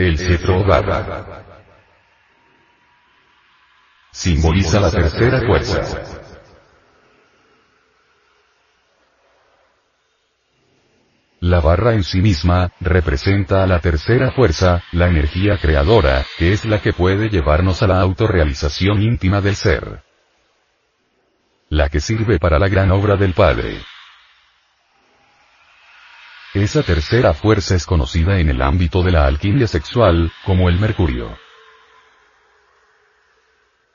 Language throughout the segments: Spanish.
El cetro barra. Simboliza la tercera fuerza. La barra en sí misma, representa a la tercera fuerza, la energía creadora, que es la que puede llevarnos a la autorrealización íntima del ser. La que sirve para la gran obra del Padre. Esa tercera fuerza es conocida en el ámbito de la alquimia sexual, como el mercurio.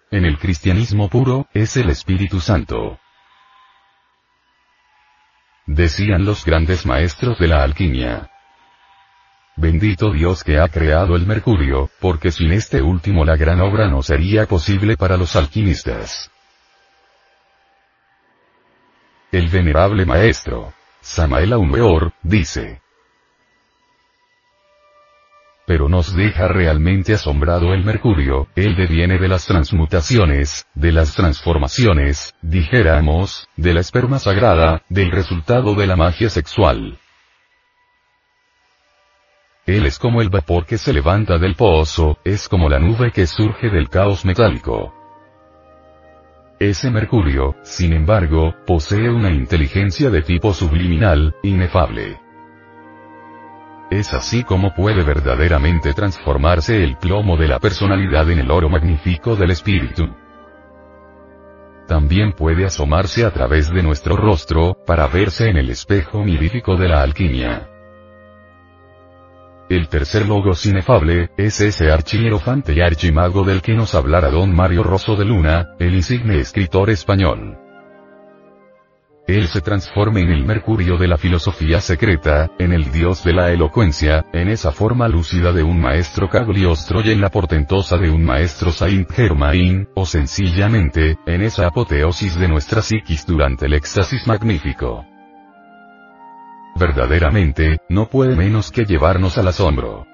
En el cristianismo puro, es el Espíritu Santo. Decían los grandes maestros de la alquimia. Bendito Dios que ha creado el mercurio, porque sin este último la gran obra no sería posible para los alquimistas. El venerable maestro, Samael Aumeor, dice. Pero nos deja realmente asombrado el mercurio, él deviene de las transmutaciones, de las transformaciones, dijéramos, de la esperma sagrada, del resultado de la magia sexual. Él es como el vapor que se levanta del pozo, es como la nube que surge del caos metálico. Ese Mercurio, sin embargo, posee una inteligencia de tipo subliminal, inefable. Es así como puede verdaderamente transformarse el plomo de la personalidad en el oro magnífico del espíritu. También puede asomarse a través de nuestro rostro, para verse en el espejo mirífico de la alquimia. El tercer logos inefable, es ese archierofante y archimago del que nos hablará don Mario Rosso de Luna, el insigne escritor español. Él se transforma en el mercurio de la filosofía secreta, en el dios de la elocuencia, en esa forma lúcida de un maestro Cagliostro y en la portentosa de un maestro Saint Germain, o sencillamente, en esa apoteosis de nuestra psiquis durante el éxtasis magnífico verdaderamente, no puede menos que llevarnos al asombro.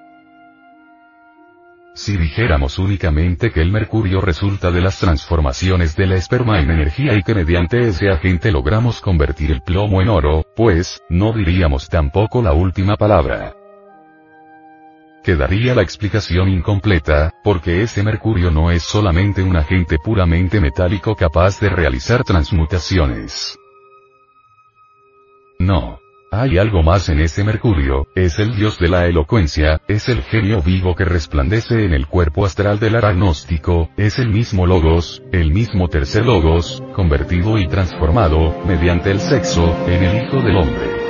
Si dijéramos únicamente que el mercurio resulta de las transformaciones de la esperma en energía y que mediante ese agente logramos convertir el plomo en oro, pues, no diríamos tampoco la última palabra. Quedaría la explicación incompleta, porque ese mercurio no es solamente un agente puramente metálico capaz de realizar transmutaciones. No. Hay algo más en ese Mercurio, es el dios de la elocuencia, es el genio vivo que resplandece en el cuerpo astral del agnóstico, es el mismo Logos, el mismo tercer Logos, convertido y transformado, mediante el sexo, en el Hijo del Hombre.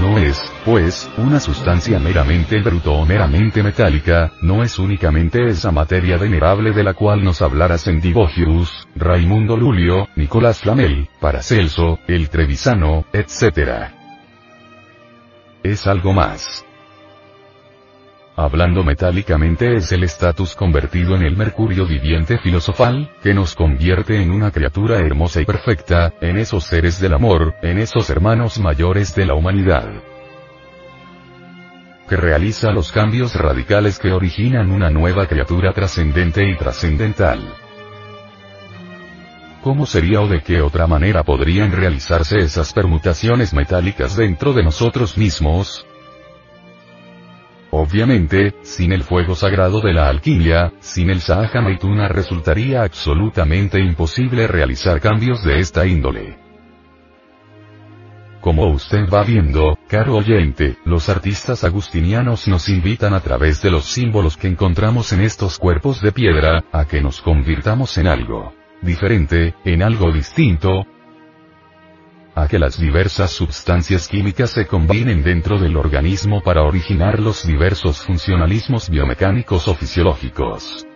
No es, pues, una sustancia meramente bruto o meramente metálica, no es únicamente esa materia venerable de la cual nos hablará Sendivogius, Raimundo Lulio, Nicolás Flamel, Paracelso, el Trevisano, etc. Es algo más. Hablando metálicamente es el estatus convertido en el mercurio viviente filosofal, que nos convierte en una criatura hermosa y perfecta, en esos seres del amor, en esos hermanos mayores de la humanidad. Que realiza los cambios radicales que originan una nueva criatura trascendente y trascendental. ¿Cómo sería o de qué otra manera podrían realizarse esas permutaciones metálicas dentro de nosotros mismos? Obviamente, sin el fuego sagrado de la alquimia, sin el Sahaja Maituna resultaría absolutamente imposible realizar cambios de esta índole. Como usted va viendo, caro oyente, los artistas agustinianos nos invitan a través de los símbolos que encontramos en estos cuerpos de piedra, a que nos convirtamos en algo diferente, en algo distinto, a que las diversas sustancias químicas se combinen dentro del organismo para originar los diversos funcionalismos biomecánicos o fisiológicos.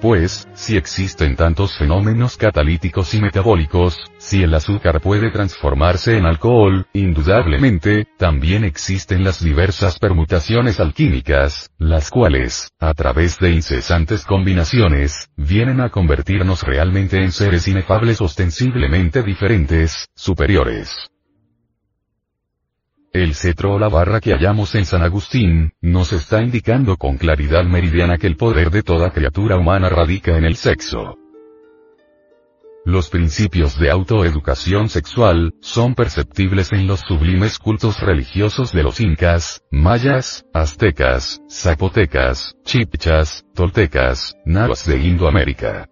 Pues, si existen tantos fenómenos catalíticos y metabólicos, si el azúcar puede transformarse en alcohol, indudablemente, también existen las diversas permutaciones alquímicas, las cuales, a través de incesantes combinaciones, vienen a convertirnos realmente en seres inefables ostensiblemente diferentes, superiores. El cetro o la barra que hallamos en San Agustín, nos está indicando con claridad meridiana que el poder de toda criatura humana radica en el sexo. Los principios de autoeducación sexual, son perceptibles en los sublimes cultos religiosos de los incas, mayas, aztecas, zapotecas, chipchas, toltecas, nahuas de Indoamérica.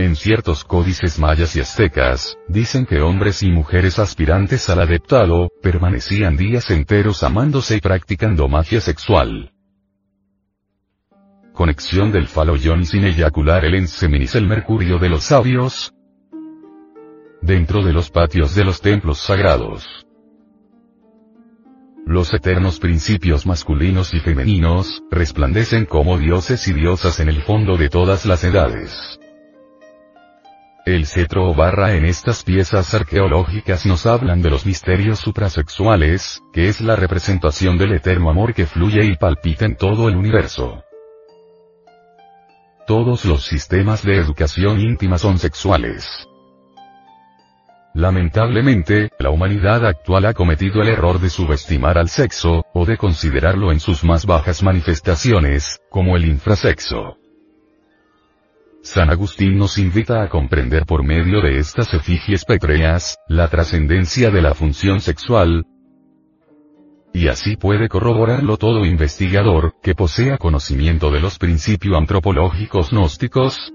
En ciertos códices mayas y aztecas, dicen que hombres y mujeres aspirantes al adeptado, permanecían días enteros amándose y practicando magia sexual. Conexión del faloyón sin eyacular el enseminis el mercurio de los sabios. Dentro de los patios de los templos sagrados. Los eternos principios masculinos y femeninos, resplandecen como dioses y diosas en el fondo de todas las edades. El cetro o barra en estas piezas arqueológicas nos hablan de los misterios suprasexuales, que es la representación del eterno amor que fluye y palpita en todo el universo. Todos los sistemas de educación íntima son sexuales. Lamentablemente, la humanidad actual ha cometido el error de subestimar al sexo, o de considerarlo en sus más bajas manifestaciones, como el infrasexo. San Agustín nos invita a comprender por medio de estas efigies pétreas, la trascendencia de la función sexual, y así puede corroborarlo todo investigador, que posea conocimiento de los principios antropológicos gnósticos.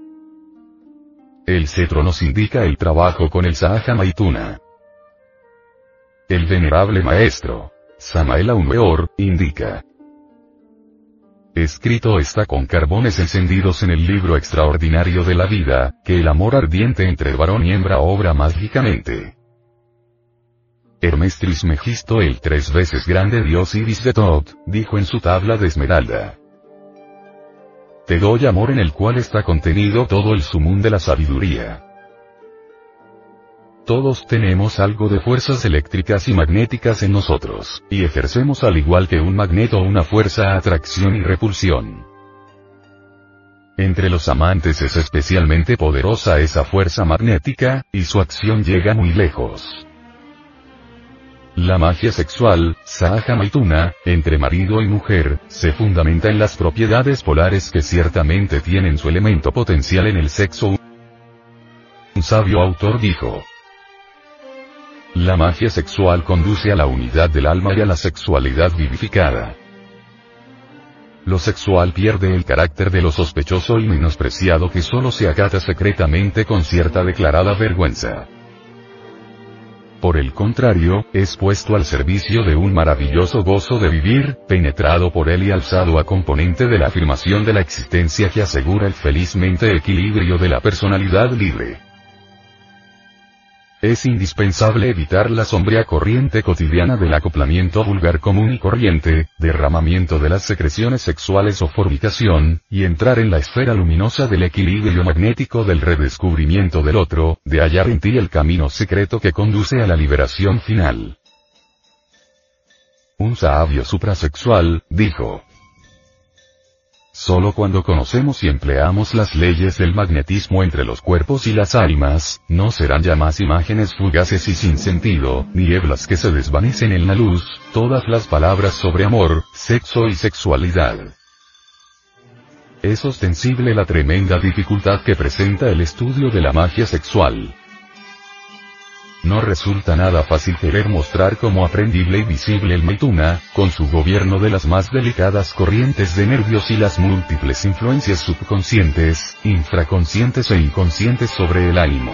El cetro nos indica el trabajo con el Sahaja Maituna. El venerable maestro, Samael Aumeor, indica, Escrito está con carbones encendidos en el libro extraordinario de la vida, que el amor ardiente entre varón y hembra obra mágicamente. Hermes Trismegisto el tres veces grande dios Iris de Tot, dijo en su tabla de esmeralda. Te doy amor en el cual está contenido todo el sumún de la sabiduría. Todos tenemos algo de fuerzas eléctricas y magnéticas en nosotros, y ejercemos al igual que un magneto una fuerza atracción y repulsión. Entre los amantes es especialmente poderosa esa fuerza magnética, y su acción llega muy lejos. La magia sexual, Sahaja Maituna, entre marido y mujer, se fundamenta en las propiedades polares que ciertamente tienen su elemento potencial en el sexo. Un sabio autor dijo, la magia sexual conduce a la unidad del alma y a la sexualidad vivificada. Lo sexual pierde el carácter de lo sospechoso y menospreciado que solo se acata secretamente con cierta declarada vergüenza. Por el contrario, es puesto al servicio de un maravilloso gozo de vivir, penetrado por él y alzado a componente de la afirmación de la existencia que asegura el felizmente equilibrio de la personalidad libre. Es indispensable evitar la sombría corriente cotidiana del acoplamiento vulgar común y corriente, derramamiento de las secreciones sexuales o fornicación, y entrar en la esfera luminosa del equilibrio magnético del redescubrimiento del otro, de hallar en ti el camino secreto que conduce a la liberación final. Un sabio suprasexual, dijo, Solo cuando conocemos y empleamos las leyes del magnetismo entre los cuerpos y las almas, no serán ya más imágenes fugaces y sin sentido, nieblas que se desvanecen en la luz, todas las palabras sobre amor, sexo y sexualidad. Es ostensible la tremenda dificultad que presenta el estudio de la magia sexual. No resulta nada fácil querer mostrar como aprendible y visible el Maituna, con su gobierno de las más delicadas corrientes de nervios y las múltiples influencias subconscientes, infraconscientes e inconscientes sobre el ánimo.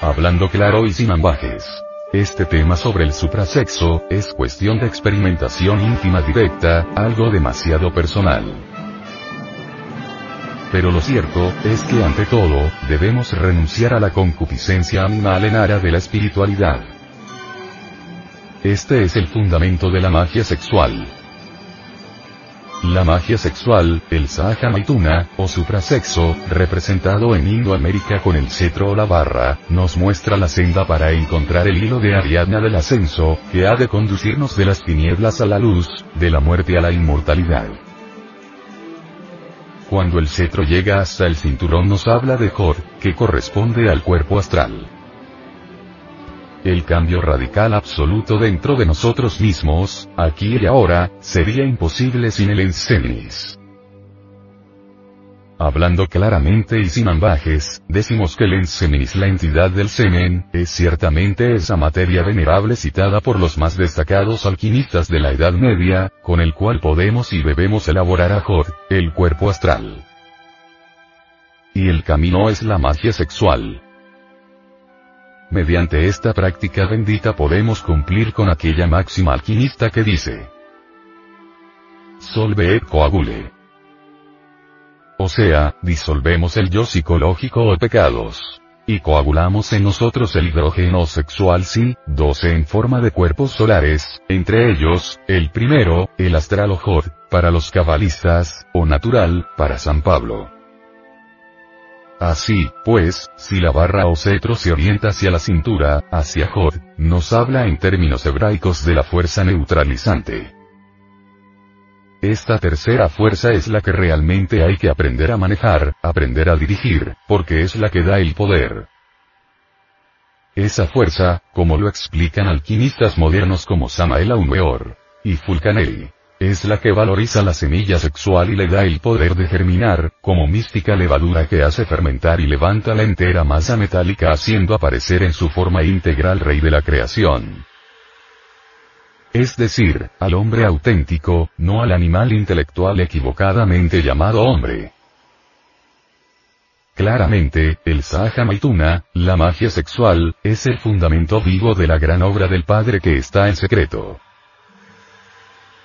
Hablando claro y sin ambajes. Este tema sobre el suprasexo, es cuestión de experimentación íntima directa, algo demasiado personal. Pero lo cierto, es que ante todo, debemos renunciar a la concupiscencia animal en área de la espiritualidad. Este es el fundamento de la magia sexual. La magia sexual, el Sahaja Maituna, o suprasexo, representado en Indoamérica con el cetro o la barra, nos muestra la senda para encontrar el hilo de Ariadna del ascenso, que ha de conducirnos de las tinieblas a la luz, de la muerte a la inmortalidad. Cuando el cetro llega hasta el cinturón nos habla de Jor, que corresponde al cuerpo astral. El cambio radical absoluto dentro de nosotros mismos, aquí y ahora, sería imposible sin el Encenis. Hablando claramente y sin ambajes, decimos que el enseminis, la entidad del semen, es ciertamente esa materia venerable citada por los más destacados alquimistas de la Edad Media, con el cual podemos y debemos elaborar a Jod, el cuerpo astral. Y el camino es la magia sexual. Mediante esta práctica bendita podemos cumplir con aquella máxima alquimista que dice, Solve et coagule. O sea, disolvemos el yo psicológico o pecados. Y coagulamos en nosotros el hidrógeno sexual sí, 12 en forma de cuerpos solares, entre ellos, el primero, el astral o Jod, para los cabalistas, o natural, para San Pablo. Así, pues, si la barra o cetro se orienta hacia la cintura, hacia Jod, nos habla en términos hebraicos de la fuerza neutralizante. Esta tercera fuerza es la que realmente hay que aprender a manejar, aprender a dirigir, porque es la que da el poder. Esa fuerza, como lo explican alquimistas modernos como Samael Aumeor y Fulcanelli, es la que valoriza la semilla sexual y le da el poder de germinar, como mística levadura que hace fermentar y levanta la entera masa metálica haciendo aparecer en su forma integral rey de la creación es decir, al hombre auténtico, no al animal intelectual equivocadamente llamado hombre. Claramente, el Sahaja Maituna, la magia sexual, es el fundamento vivo de la gran obra del Padre que está en secreto.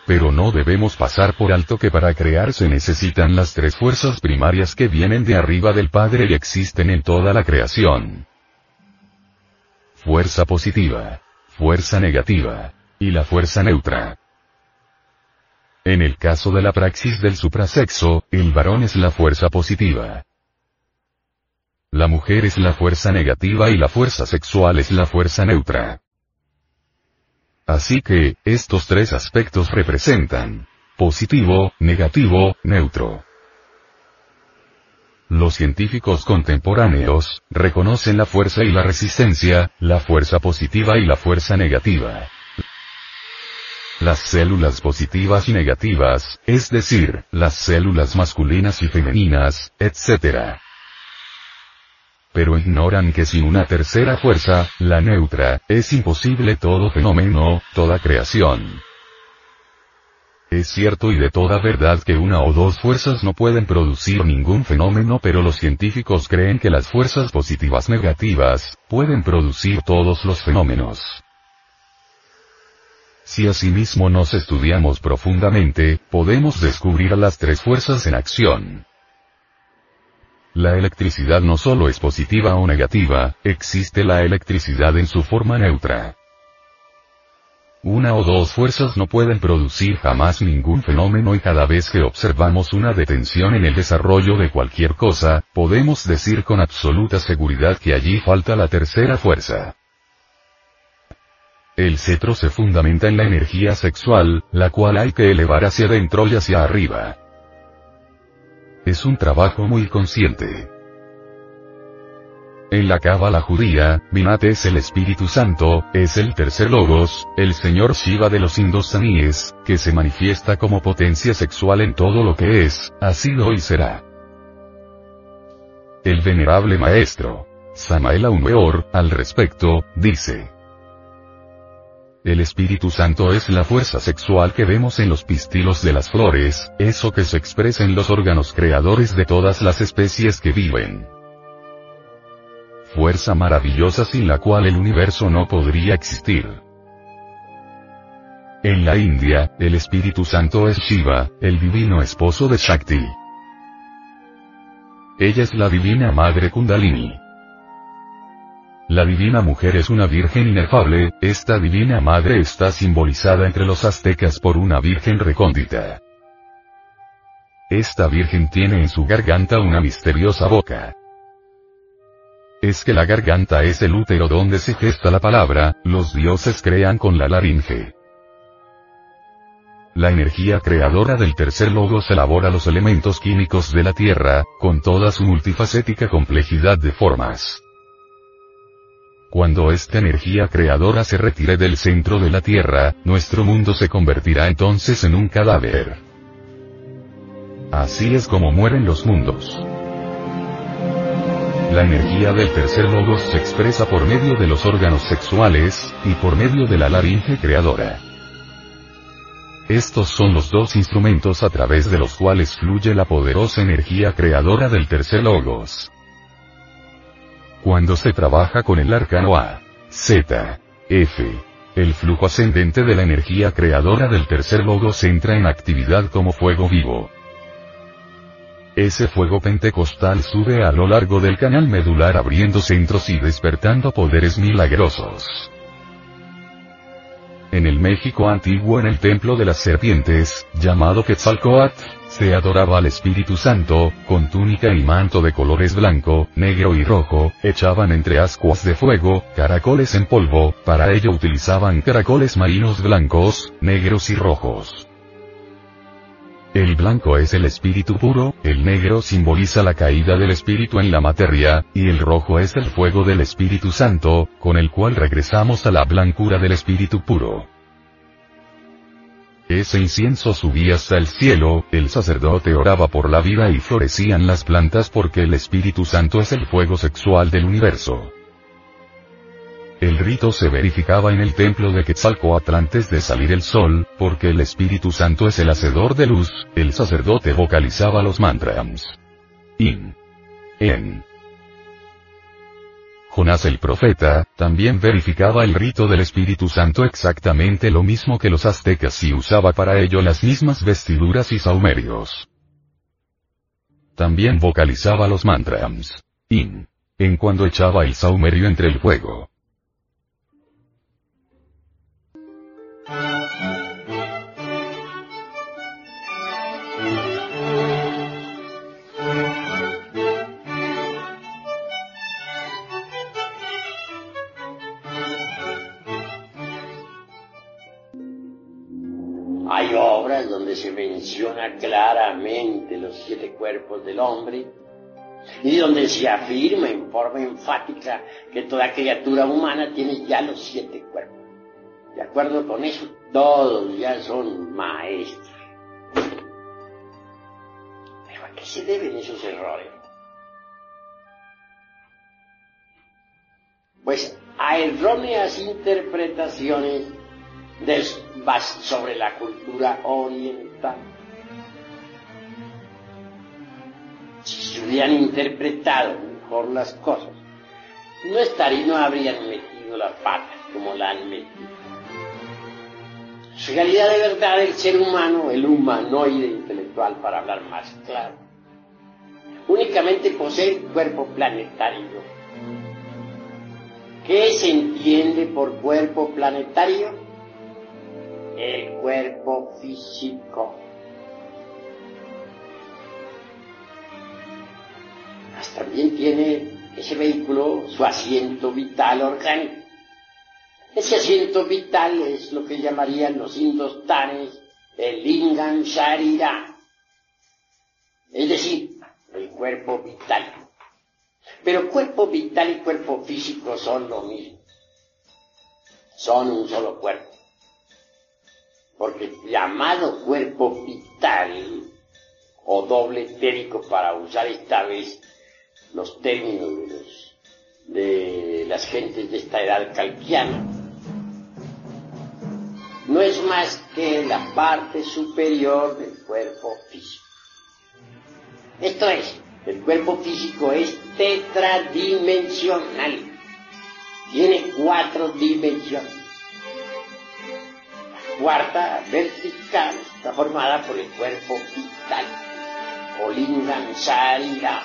Pero no debemos pasar por alto que para crear se necesitan las tres fuerzas primarias que vienen de arriba del Padre y existen en toda la creación. Fuerza positiva. Fuerza negativa y la fuerza neutra. En el caso de la praxis del suprasexo, el varón es la fuerza positiva. La mujer es la fuerza negativa y la fuerza sexual es la fuerza neutra. Así que, estos tres aspectos representan positivo, negativo, neutro. Los científicos contemporáneos reconocen la fuerza y la resistencia, la fuerza positiva y la fuerza negativa las células positivas y negativas, es decir, las células masculinas y femeninas, etc. Pero ignoran que sin una tercera fuerza, la neutra, es imposible todo fenómeno, toda creación. Es cierto y de toda verdad que una o dos fuerzas no pueden producir ningún fenómeno pero los científicos creen que las fuerzas positivas negativas, pueden producir todos los fenómenos. Si asimismo nos estudiamos profundamente, podemos descubrir a las tres fuerzas en acción. La electricidad no solo es positiva o negativa, existe la electricidad en su forma neutra. Una o dos fuerzas no pueden producir jamás ningún fenómeno y cada vez que observamos una detención en el desarrollo de cualquier cosa, podemos decir con absoluta seguridad que allí falta la tercera fuerza. El cetro se fundamenta en la energía sexual, la cual hay que elevar hacia adentro y hacia arriba. Es un trabajo muy consciente. En la cábala judía, Binat es el Espíritu Santo, es el tercer logos, el señor Shiva de los indostaníes, que se manifiesta como potencia sexual en todo lo que es, ha sido y será. El venerable maestro, Samael Aumeor, al respecto, dice. El Espíritu Santo es la fuerza sexual que vemos en los pistilos de las flores, eso que se expresa en los órganos creadores de todas las especies que viven. Fuerza maravillosa sin la cual el universo no podría existir. En la India, el Espíritu Santo es Shiva, el divino esposo de Shakti. Ella es la divina madre Kundalini. La divina mujer es una virgen inefable, esta divina madre está simbolizada entre los aztecas por una virgen recóndita. Esta virgen tiene en su garganta una misteriosa boca. Es que la garganta es el útero donde se gesta la palabra, los dioses crean con la laringe. La energía creadora del tercer logos elabora los elementos químicos de la Tierra, con toda su multifacética complejidad de formas. Cuando esta energía creadora se retire del centro de la Tierra, nuestro mundo se convertirá entonces en un cadáver. Así es como mueren los mundos. La energía del tercer logos se expresa por medio de los órganos sexuales, y por medio de la laringe creadora. Estos son los dos instrumentos a través de los cuales fluye la poderosa energía creadora del tercer logos. Cuando se trabaja con el arcano A, Z, F, el flujo ascendente de la energía creadora del tercer logos entra en actividad como fuego vivo. Ese fuego pentecostal sube a lo largo del canal medular abriendo centros y despertando poderes milagrosos. En el México antiguo en el templo de las serpientes, llamado Quetzalcoatl, se adoraba al Espíritu Santo, con túnica y manto de colores blanco, negro y rojo, echaban entre ascuas de fuego, caracoles en polvo, para ello utilizaban caracoles marinos blancos, negros y rojos. El blanco es el espíritu puro, el negro simboliza la caída del espíritu en la materia, y el rojo es el fuego del Espíritu Santo, con el cual regresamos a la blancura del espíritu puro. Ese incienso subía hasta el cielo, el sacerdote oraba por la vida y florecían las plantas porque el Espíritu Santo es el fuego sexual del universo. El rito se verificaba en el templo de Quetzalcoatl antes de salir el sol, porque el Espíritu Santo es el hacedor de luz, el sacerdote vocalizaba los mantras. In. En. Jonás el profeta, también verificaba el rito del Espíritu Santo exactamente lo mismo que los aztecas y usaba para ello las mismas vestiduras y saumerios. También vocalizaba los mantras. In. En cuando echaba el saumerio entre el fuego. Se menciona claramente los siete cuerpos del hombre y donde se afirma en forma enfática que toda criatura humana tiene ya los siete cuerpos. De acuerdo con eso, todos ya son maestros. Pero ¿a qué se deben esos errores? Pues a erróneas interpretaciones sobre la cultura oriental. Si se hubieran interpretado mejor las cosas, no estarían, no habrían metido la pata como la han metido. realidad de verdad el ser humano, el humanoide intelectual, para hablar más claro, únicamente posee cuerpo planetario. ¿Qué se entiende por cuerpo planetario? El cuerpo físico. también tiene ese vehículo su asiento vital orgánico. Ese asiento vital es lo que llamarían los indostanes el lingam sharira, es decir, el cuerpo vital. Pero cuerpo vital y cuerpo físico son lo mismo, son un solo cuerpo porque llamado cuerpo vital o doble etérico para usar esta vez los términos de, las gentes de esta edad calquiana, no es más que la parte superior del cuerpo físico. Esto es, el cuerpo físico es tetradimensional, tiene cuatro dimensiones cuarta vertical está formada por el cuerpo vital, o lingam sharira.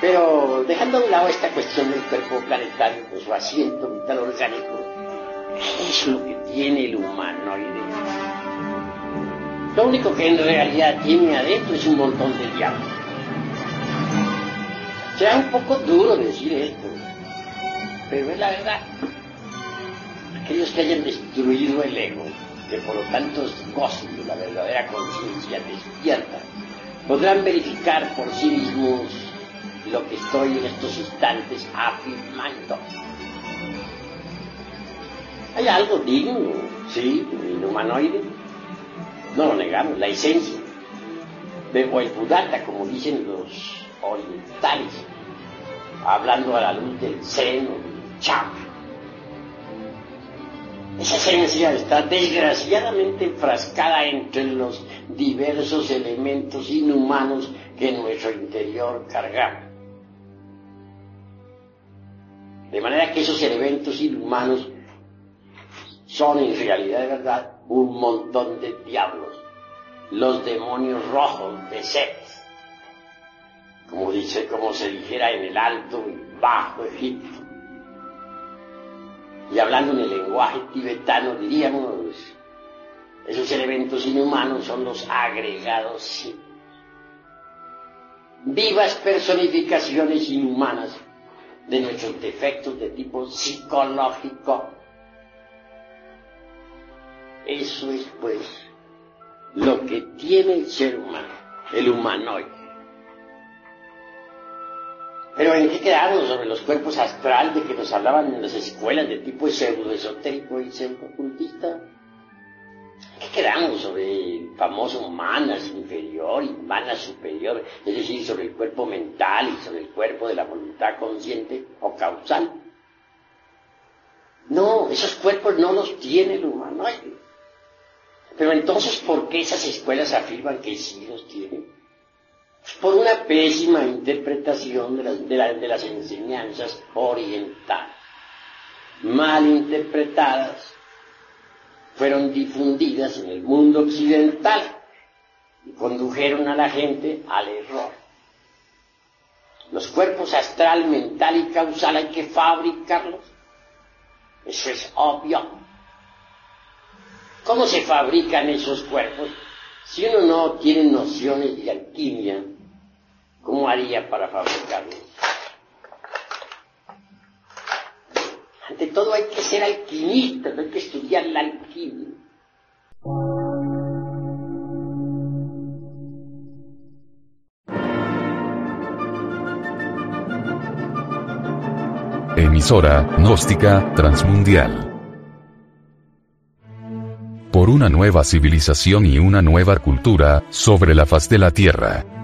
Pero dejando un lado esta cuestión del cuerpo planetario con su asiento vital orgánico, ¿qué es lo que tiene el humanoide? Lo único que en realidad tiene adentro es un montón de diablos. Será un poco duro decir esto, pero es la verdad aquellos que hayan destruido el ego, que por lo tanto gocen de la verdadera conciencia despierta, podrán verificar por sí mismos lo que estoy en estos instantes afirmando. Hay algo digno, sí, en humanoide. no lo negamos, la esencia, o el budata, como dicen los orientales, hablando a la luz del seno, del chakra. Esa esencia está desgraciadamente enfrascada entre los diversos elementos inhumanos que en nuestro interior cargamos. De manera que esos elementos inhumanos son en realidad de verdad un montón de diablos, los demonios rojos de Set, como, dice, como se dijera en el alto y bajo Egipto. Y hablando en el lenguaje tibetano diríamos, esos elementos inhumanos son los agregados vivas personificaciones inhumanas de nuestros defectos de tipo psicológico. Eso es pues lo que tiene el ser humano, el humanoide. Pero ¿en qué quedamos sobre los cuerpos astrales de que nos hablaban en las escuelas de tipo pseudo esotérico y pseudo ocultista? ¿Qué quedamos sobre el famoso manas inferior y manas superior? Es decir, sobre el cuerpo mental y sobre el cuerpo de la voluntad consciente o causal. No, esos cuerpos no los tiene el humanoide. Pero entonces, ¿por qué esas escuelas afirman que sí los tienen? Por una pésima interpretación de las enseñanzas orientales, mal interpretadas fueron difundidas en el mundo occidental y condujeron a la gente al error. Los cuerpos astral, mental y causal hay que fabricarlos. Eso es obvio. ¿Cómo se fabrican esos cuerpos? Si uno no tiene nociones de alquimia, ¿cómo haría para fabricarlos? Ante todo hay que ser alquimista, hay que estudiar la alquimia. Emisora, gnóstica, transmundial. Por una nueva civilización y una nueva cultura, sobre la faz de la Tierra.